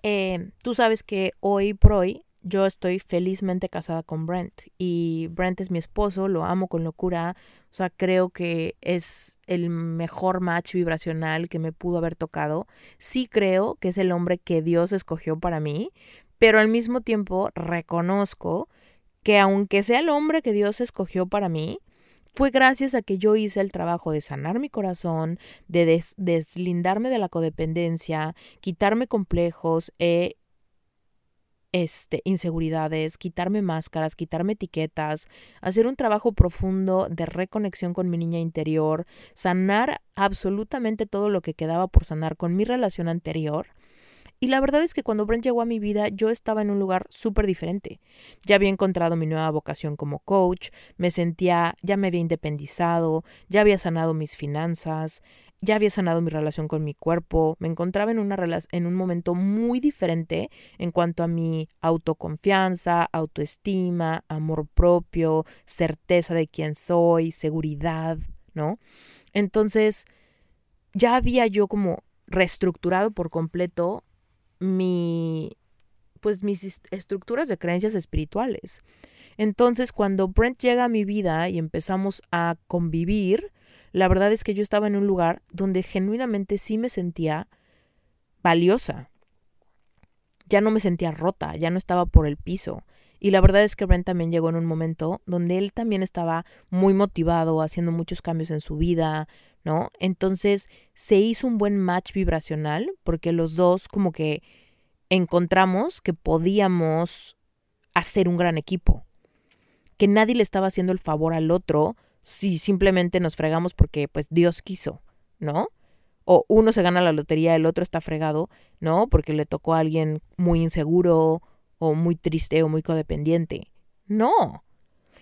eh, tú sabes que hoy por hoy yo estoy felizmente casada con Brent y Brent es mi esposo, lo amo con locura, o sea, creo que es el mejor match vibracional que me pudo haber tocado. Sí creo que es el hombre que Dios escogió para mí, pero al mismo tiempo reconozco que aunque sea el hombre que Dios escogió para mí, fue gracias a que yo hice el trabajo de sanar mi corazón, de deslindarme de la codependencia, quitarme complejos e este, inseguridades, quitarme máscaras, quitarme etiquetas, hacer un trabajo profundo de reconexión con mi niña interior, sanar absolutamente todo lo que quedaba por sanar con mi relación anterior. Y la verdad es que cuando Brent llegó a mi vida yo estaba en un lugar súper diferente. Ya había encontrado mi nueva vocación como coach, me sentía, ya me había independizado, ya había sanado mis finanzas, ya había sanado mi relación con mi cuerpo, me encontraba en, una en un momento muy diferente en cuanto a mi autoconfianza, autoestima, amor propio, certeza de quién soy, seguridad, ¿no? Entonces, ya había yo como reestructurado por completo mi pues mis estructuras de creencias espirituales. Entonces, cuando Brent llega a mi vida y empezamos a convivir, la verdad es que yo estaba en un lugar donde genuinamente sí me sentía valiosa. Ya no me sentía rota, ya no estaba por el piso. Y la verdad es que Brent también llegó en un momento donde él también estaba muy motivado, haciendo muchos cambios en su vida, ¿no? Entonces se hizo un buen match vibracional porque los dos como que encontramos que podíamos hacer un gran equipo, que nadie le estaba haciendo el favor al otro, si simplemente nos fregamos porque pues Dios quiso, ¿no? O uno se gana la lotería, el otro está fregado, ¿no? Porque le tocó a alguien muy inseguro o muy triste o muy codependiente. No.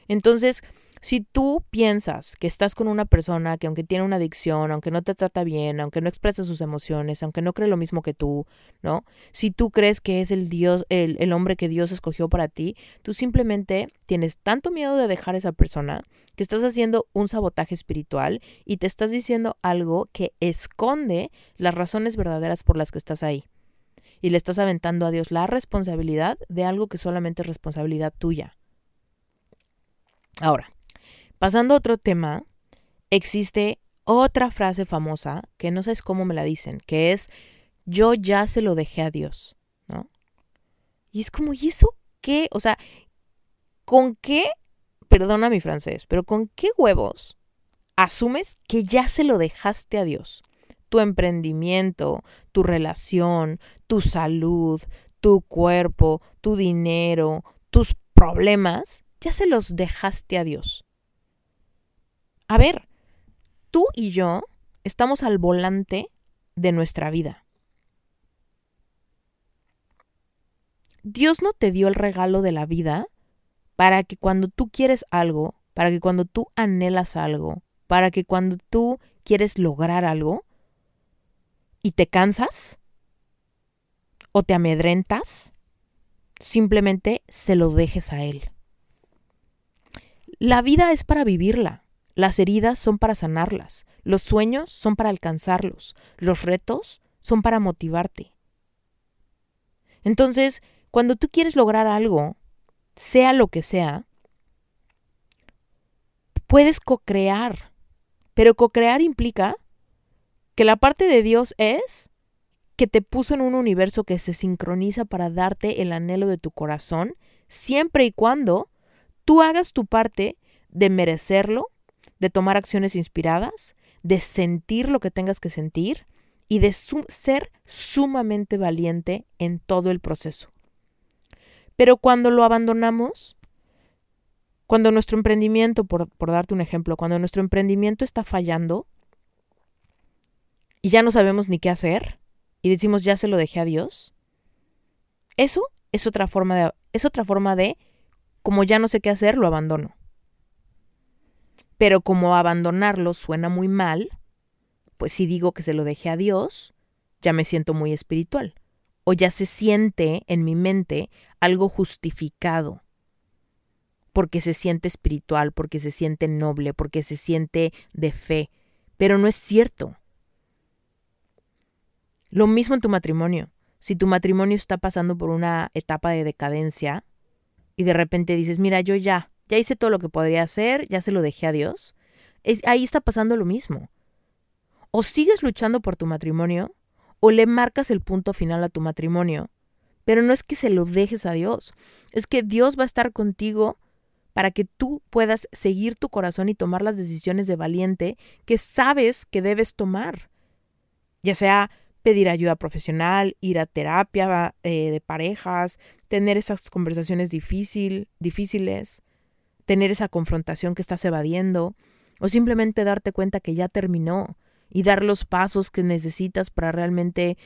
Entonces, si tú piensas que estás con una persona que aunque tiene una adicción, aunque no te trata bien, aunque no expresa sus emociones, aunque no cree lo mismo que tú, ¿no? Si tú crees que es el Dios, el, el hombre que Dios escogió para ti, tú simplemente tienes tanto miedo de dejar a esa persona que estás haciendo un sabotaje espiritual y te estás diciendo algo que esconde las razones verdaderas por las que estás ahí. Y le estás aventando a Dios la responsabilidad de algo que solamente es responsabilidad tuya. Ahora, Pasando a otro tema, existe otra frase famosa que no sabes cómo me la dicen, que es yo ya se lo dejé a Dios, ¿no? Y es como, ¿y eso qué? O sea, ¿con qué? Perdona mi francés, pero ¿con qué huevos asumes que ya se lo dejaste a Dios? Tu emprendimiento, tu relación, tu salud, tu cuerpo, tu dinero, tus problemas, ya se los dejaste a Dios. A ver, tú y yo estamos al volante de nuestra vida. Dios no te dio el regalo de la vida para que cuando tú quieres algo, para que cuando tú anhelas algo, para que cuando tú quieres lograr algo y te cansas o te amedrentas, simplemente se lo dejes a Él. La vida es para vivirla, las heridas son para sanarlas, los sueños son para alcanzarlos, los retos son para motivarte. Entonces, cuando tú quieres lograr algo, sea lo que sea, puedes co-crear. Pero co-crear implica que la parte de Dios es que te puso en un universo que se sincroniza para darte el anhelo de tu corazón, siempre y cuando tú hagas tu parte de merecerlo, de tomar acciones inspiradas, de sentir lo que tengas que sentir y de ser sumamente valiente en todo el proceso. Pero cuando lo abandonamos, cuando nuestro emprendimiento, por, por darte un ejemplo, cuando nuestro emprendimiento está fallando y ya no sabemos ni qué hacer y decimos ya se lo dejé a Dios, eso es otra forma de, es otra forma de como ya no sé qué hacer, lo abandono. Pero como abandonarlo suena muy mal, pues si digo que se lo dejé a Dios, ya me siento muy espiritual o ya se siente en mi mente algo justificado, porque se siente espiritual, porque se siente noble, porque se siente de fe, pero no es cierto. Lo mismo en tu matrimonio. Si tu matrimonio está pasando por una etapa de decadencia y de repente dices, mira, yo ya, ya hice todo lo que podría hacer, ya se lo dejé a Dios, ahí está pasando lo mismo. O sigues luchando por tu matrimonio o le marcas el punto final a tu matrimonio. Pero no es que se lo dejes a Dios, es que Dios va a estar contigo para que tú puedas seguir tu corazón y tomar las decisiones de valiente que sabes que debes tomar. Ya sea pedir ayuda profesional, ir a terapia eh, de parejas, tener esas conversaciones difícil, difíciles, tener esa confrontación que estás evadiendo, o simplemente darte cuenta que ya terminó, y dar los pasos que necesitas para realmente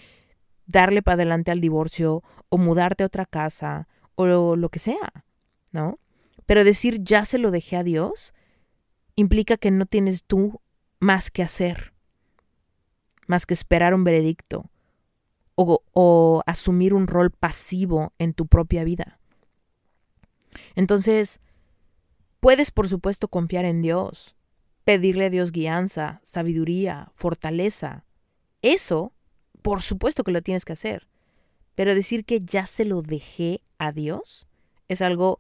darle para adelante al divorcio o mudarte a otra casa o lo que sea, ¿no? Pero decir ya se lo dejé a Dios implica que no tienes tú más que hacer, más que esperar un veredicto o, o asumir un rol pasivo en tu propia vida. Entonces, puedes por supuesto confiar en Dios, pedirle a Dios guianza, sabiduría, fortaleza. Eso, por supuesto que lo tienes que hacer. Pero decir que ya se lo dejé a Dios es algo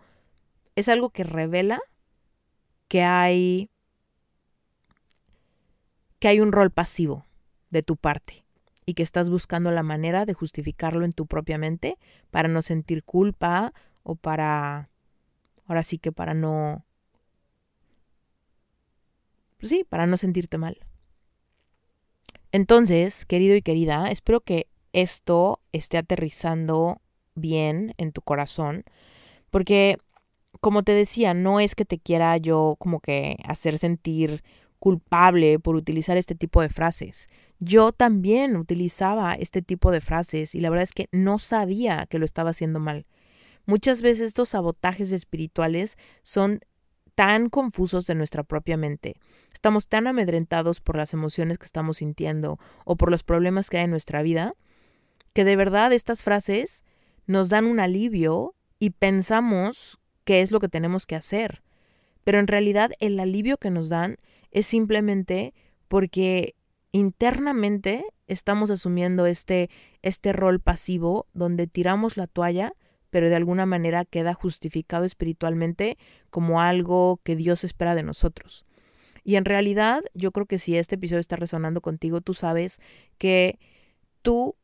es algo que revela que hay que hay un rol pasivo de tu parte y que estás buscando la manera de justificarlo en tu propia mente para no sentir culpa o para ahora sí que para no pues sí, para no sentirte mal. Entonces, querido y querida, espero que esto esté aterrizando bien en tu corazón, porque, como te decía, no es que te quiera yo como que hacer sentir culpable por utilizar este tipo de frases. Yo también utilizaba este tipo de frases y la verdad es que no sabía que lo estaba haciendo mal. Muchas veces estos sabotajes espirituales son tan confusos de nuestra propia mente. Estamos tan amedrentados por las emociones que estamos sintiendo o por los problemas que hay en nuestra vida, que de verdad estas frases nos dan un alivio y pensamos qué es lo que tenemos que hacer. Pero en realidad el alivio que nos dan es simplemente porque internamente estamos asumiendo este, este rol pasivo donde tiramos la toalla pero de alguna manera queda justificado espiritualmente como algo que Dios espera de nosotros. Y en realidad, yo creo que si este episodio está resonando contigo, tú sabes que tú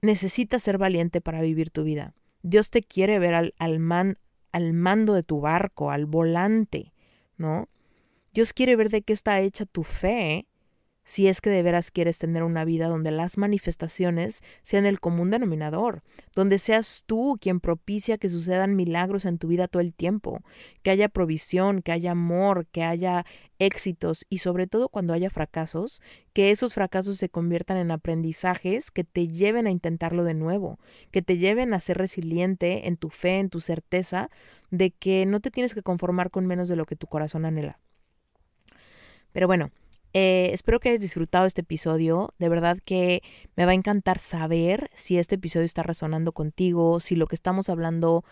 necesitas ser valiente para vivir tu vida. Dios te quiere ver al, al, al mando de tu barco, al volante, ¿no? Dios quiere ver de qué está hecha tu fe si es que de veras quieres tener una vida donde las manifestaciones sean el común denominador, donde seas tú quien propicia que sucedan milagros en tu vida todo el tiempo, que haya provisión, que haya amor, que haya éxitos y sobre todo cuando haya fracasos, que esos fracasos se conviertan en aprendizajes que te lleven a intentarlo de nuevo, que te lleven a ser resiliente en tu fe, en tu certeza de que no te tienes que conformar con menos de lo que tu corazón anhela. Pero bueno, eh, espero que hayas disfrutado este episodio. De verdad que me va a encantar saber si este episodio está resonando contigo, si lo que estamos hablando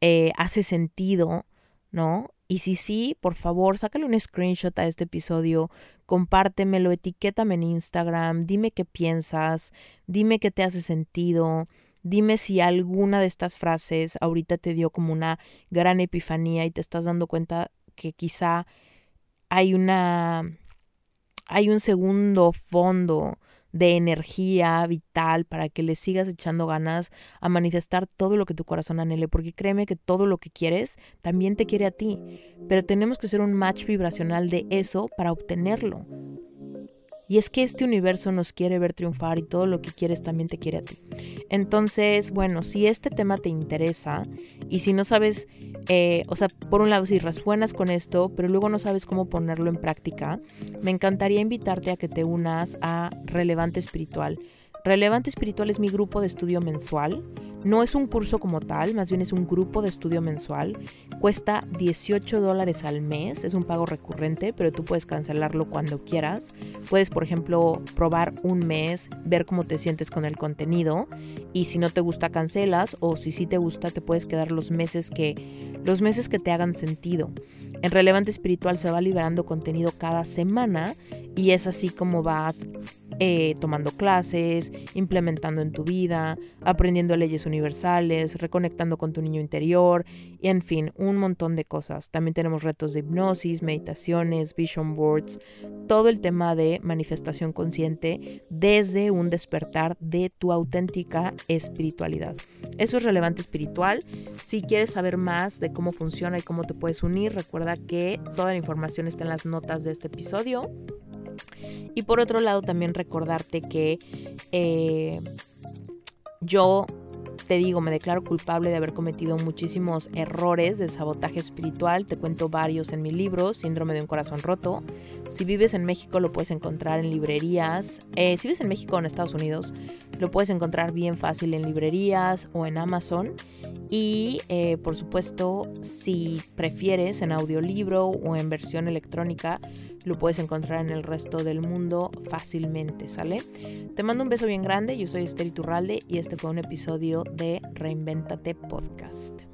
eh, hace sentido, ¿no? Y si sí, por favor, sácale un screenshot a este episodio, compártemelo, etiquétame en Instagram, dime qué piensas, dime qué te hace sentido. Dime si alguna de estas frases ahorita te dio como una gran epifanía y te estás dando cuenta que quizá hay una hay un segundo fondo de energía vital para que le sigas echando ganas a manifestar todo lo que tu corazón anhele, porque créeme que todo lo que quieres también te quiere a ti, pero tenemos que ser un match vibracional de eso para obtenerlo. Y es que este universo nos quiere ver triunfar y todo lo que quieres también te quiere a ti. Entonces, bueno, si este tema te interesa y si no sabes, eh, o sea, por un lado, si resuenas con esto, pero luego no sabes cómo ponerlo en práctica, me encantaría invitarte a que te unas a Relevante Espiritual. Relevante Espiritual es mi grupo de estudio mensual no es un curso como tal, más bien es un grupo de estudio mensual. Cuesta 18 dólares al mes, es un pago recurrente, pero tú puedes cancelarlo cuando quieras. Puedes, por ejemplo, probar un mes, ver cómo te sientes con el contenido y si no te gusta cancelas o si sí te gusta te puedes quedar los meses que los meses que te hagan sentido. En Relevante Espiritual se va liberando contenido cada semana y es así como vas eh, tomando clases, implementando en tu vida, aprendiendo leyes universales, reconectando con tu niño interior y en fin, un montón de cosas. También tenemos retos de hipnosis, meditaciones, vision boards, todo el tema de manifestación consciente desde un despertar de tu auténtica espiritualidad. Eso es relevante espiritual. Si quieres saber más de cómo funciona y cómo te puedes unir, recuerda que toda la información está en las notas de este episodio. Y por otro lado, también recordarte que eh, yo te digo, me declaro culpable de haber cometido muchísimos errores de sabotaje espiritual. Te cuento varios en mi libro, Síndrome de un corazón roto. Si vives en México, lo puedes encontrar en librerías. Eh, si vives en México o en Estados Unidos, lo puedes encontrar bien fácil en librerías o en Amazon. Y eh, por supuesto, si prefieres en audiolibro o en versión electrónica, lo puedes encontrar en el resto del mundo fácilmente, ¿sale? Te mando un beso bien grande, yo soy Esther Turralde y este fue un episodio de Reinventate Podcast.